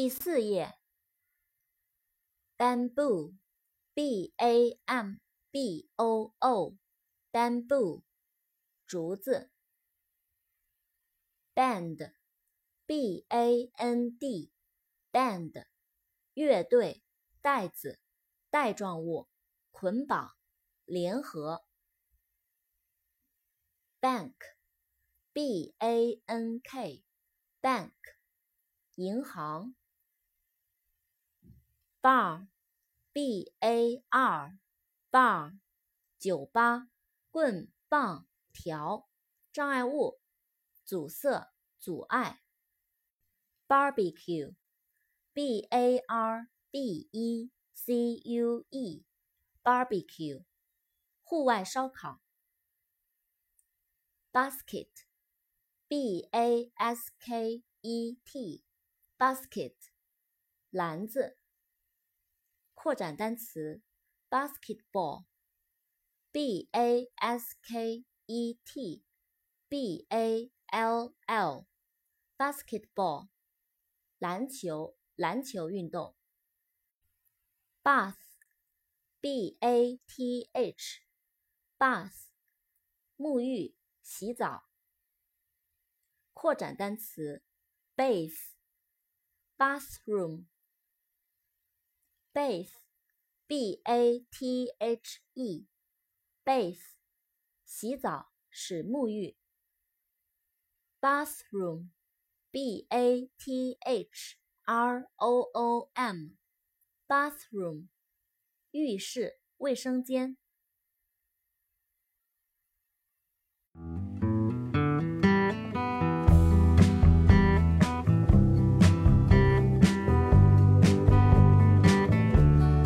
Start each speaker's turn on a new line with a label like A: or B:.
A: 第四页，bamboo，b a m b o o，bamboo，竹子。band，b a n d，band，乐队，带子，带状物，捆绑，联合。bank，b a n k，bank，银行。Bar，b a r，bar，酒吧，棍棒条，障碍物，阻塞，阻碍。barbecue，b a r b e c u e，barbecue，户外烧烤。basket，b a s k e t，basket，篮子。扩展单词：basketball，b a s k e t b a l l，basketball，篮球，篮球运动。bath，b a t h，bath，沐浴，洗澡。扩展单词，bath，bathroom bath, b a t h。e, bath, 洗澡，使沐浴。Bathroom, b-a-t-h-r-o-o-m, bathroom, 浴室、卫生间。